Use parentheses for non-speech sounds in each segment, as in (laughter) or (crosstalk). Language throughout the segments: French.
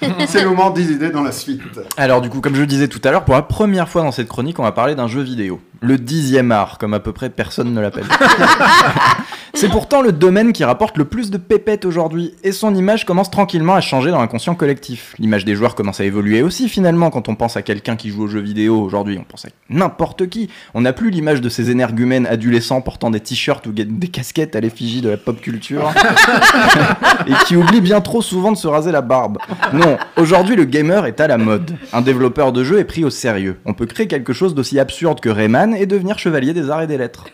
(laughs) C'est le moment des idées dans la suite. Alors du coup, comme je le disais tout à l'heure, pour la première fois dans cette chronique, on va parler d'un jeu vidéo. Le dixième art, comme à peu près personne ne l'appelle. (laughs) C'est pourtant le domaine qui rapporte le plus de pépettes aujourd'hui, et son image commence tranquillement à changer dans l'inconscient collectif. L'image des joueurs commence à évoluer aussi finalement quand on pense à quelqu'un qui joue aux jeux vidéo aujourd'hui, on pense à n'importe qui. On n'a plus l'image de ces énergumènes adolescents portant des t-shirts ou des casquettes à l'effigie de la pop culture, (laughs) et qui oublient bien trop souvent de se raser la barbe. Non, aujourd'hui le gamer est à la mode. Un développeur de jeu est pris au sérieux. On peut créer quelque chose d'aussi absurde que Rayman et devenir chevalier des arts et des lettres.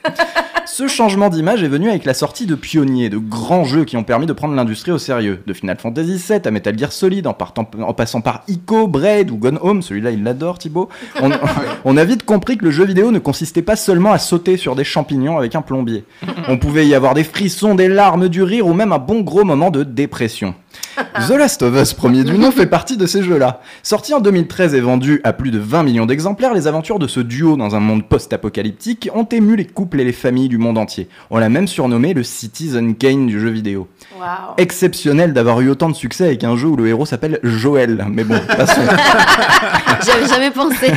Ce changement d'image est venu avec la sortie de pionniers, de grands jeux qui ont permis de prendre l'industrie au sérieux. De Final Fantasy VII à Metal Gear Solid, en, partant- en passant par Ico, Braid ou Gone Home, celui-là il l'adore Thibaut. On, (laughs) on a vite compris que le jeu vidéo ne consistait pas seulement à sauter sur des champignons avec un plombier. On pouvait y avoir des frissons, des larmes, du rire ou même un bon gros moment de dépression. The Last of Us, premier du nom, fait partie de ces jeux-là. Sorti en 2013 et vendu à plus de 20 millions d'exemplaires, les aventures de ce duo dans un monde post-apocalyptique ont ému les couples et les familles du monde entier. On l'a même surnommé le Citizen Kane du jeu vidéo. Exceptionnel d'avoir eu autant de succès avec un jeu où le héros s'appelle Joël. Mais bon, (laughs) passons. J'avais jamais pensé. (laughs)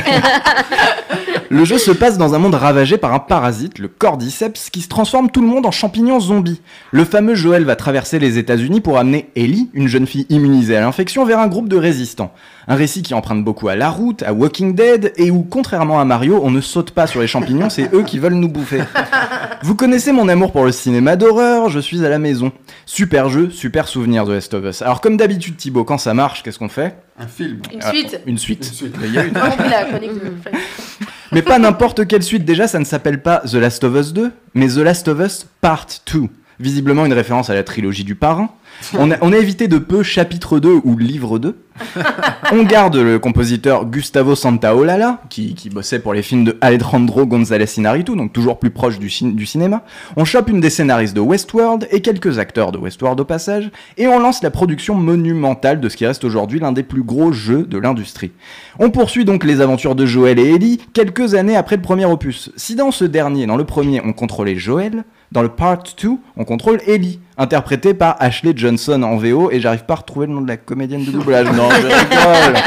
Le jeu se passe dans un monde ravagé par un parasite, le cordyceps, qui se transforme tout le monde en champignons zombies. Le fameux Joël va traverser les États-Unis pour amener Ellie, une jeune fille immunisée à l'infection, vers un groupe de résistants. Un récit qui emprunte beaucoup à La Route, à Walking Dead, et où, contrairement à Mario, on ne saute pas sur les champignons, c'est eux qui veulent nous bouffer. (laughs) Vous connaissez mon amour pour le cinéma d'horreur, je suis à la maison. Super jeu, super souvenir de Last of Us. Alors comme d'habitude Thibaut, quand ça marche, qu'est-ce qu'on fait? Un film. Une Ah, suite. Une suite. Une suite. Il y a une- J'ai compris la chronique de (laughs) Mais pas n'importe quelle suite, déjà ça ne s'appelle pas The Last of Us 2, mais The Last of Us Part 2. Visiblement une référence à la trilogie du parrain. On a, on a évité de peu chapitre 2 ou livre 2. (laughs) On garde le compositeur Gustavo Santaolalla, qui, qui bossait pour les films de Alejandro González Inarritu, donc toujours plus proche du, cin- du cinéma. On chope une des scénaristes de Westworld et quelques acteurs de Westworld au passage, et on lance la production monumentale de ce qui reste aujourd'hui l'un des plus gros jeux de l'industrie. On poursuit donc les aventures de Joël et Ellie quelques années après le premier opus. Si dans ce dernier, dans le premier, on contrôlait Joël, dans le Part 2, on contrôle Ellie, interprétée par Ashley Johnson en VO, et j'arrive pas à retrouver le nom de la comédienne de doublage. Non, je (laughs) rigole.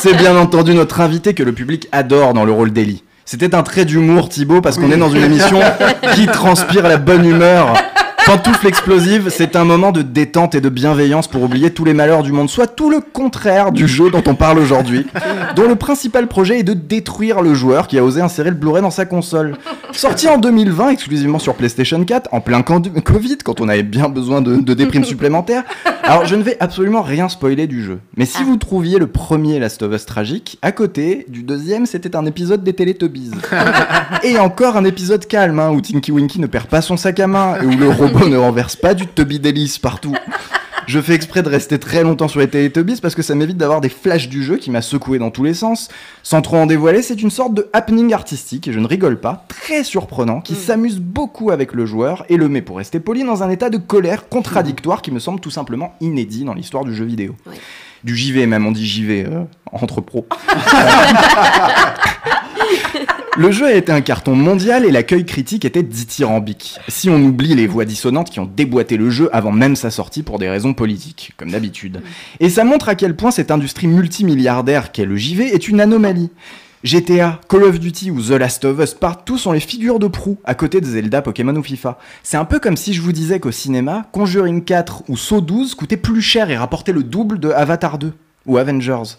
C'est bien entendu notre invité que le public adore dans le rôle d'Ellie. C'était un trait d'humour, Thibaut, parce qu'on est dans une émission qui transpire la bonne humeur. Pantoufle explosive, c'est un moment de détente et de bienveillance pour oublier tous les malheurs du monde, soit tout le contraire du jeu dont on parle aujourd'hui, dont le principal projet est de détruire le joueur qui a osé insérer le Blu-ray dans sa console. Sorti en 2020 exclusivement sur PlayStation 4, en plein Covid, quand on avait bien besoin de, de déprimes supplémentaires. Alors je ne vais absolument rien spoiler du jeu, mais si vous trouviez le premier Last of Us tragique, à côté du deuxième c'était un épisode des Teletubbies. (laughs) Et encore un épisode calme, hein, où Tinky Winky ne perd pas son sac à main et où le robot (laughs) ne renverse pas du Tubby délice partout. Je fais exprès de rester très longtemps sur les Teletubbies parce que ça m'évite d'avoir des flashs du jeu qui m'a secoué dans tous les sens. Sans trop en dévoiler, c'est une sorte de happening artistique, et je ne rigole pas, très surprenant, qui s'amuse beaucoup avec le joueur et le met, pour rester poli, dans un état de colère contradictoire qui me semble tout simplement inédit dans l'histoire du jeu vidéo. Du JV même, on dit JV euh, entre pros. (laughs) Le jeu a été un carton mondial et l'accueil critique était dithyrambique. Si on oublie les voix dissonantes qui ont déboîté le jeu avant même sa sortie pour des raisons politiques, comme d'habitude. Et ça montre à quel point cette industrie multimilliardaire qu'est le JV est une anomalie. GTA, Call of Duty ou The Last of Us partout sont les figures de proue à côté de Zelda, Pokémon ou FIFA. C'est un peu comme si je vous disais qu'au cinéma, Conjuring 4 ou Saw 12 coûtaient plus cher et rapportaient le double de Avatar 2 ou Avengers.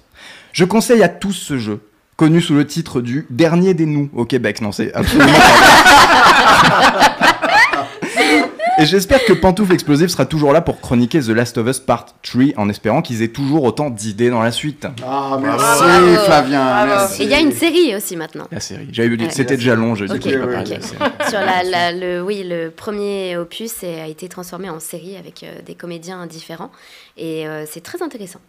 Je conseille à tous ce jeu, connu sous le titre du Dernier des nous au Québec. Non, c'est absolument (laughs) pas Et j'espère que Pantoufle Explosive sera toujours là pour chroniquer The Last of Us Part 3 en espérant qu'ils aient toujours autant d'idées dans la suite. Ah, merci Bravo. Flavien. Bravo. merci. Et il y a une série aussi maintenant. La série. J'avais eu dit- Ouais. c'était déjà long, je dis Ok, qu'on peut pas ok. parler de la série. (laughs) Sur la, la- le, oui, le premier opus a été transformé en série avec euh, des comédiens différents et euh, c'est très intéressant.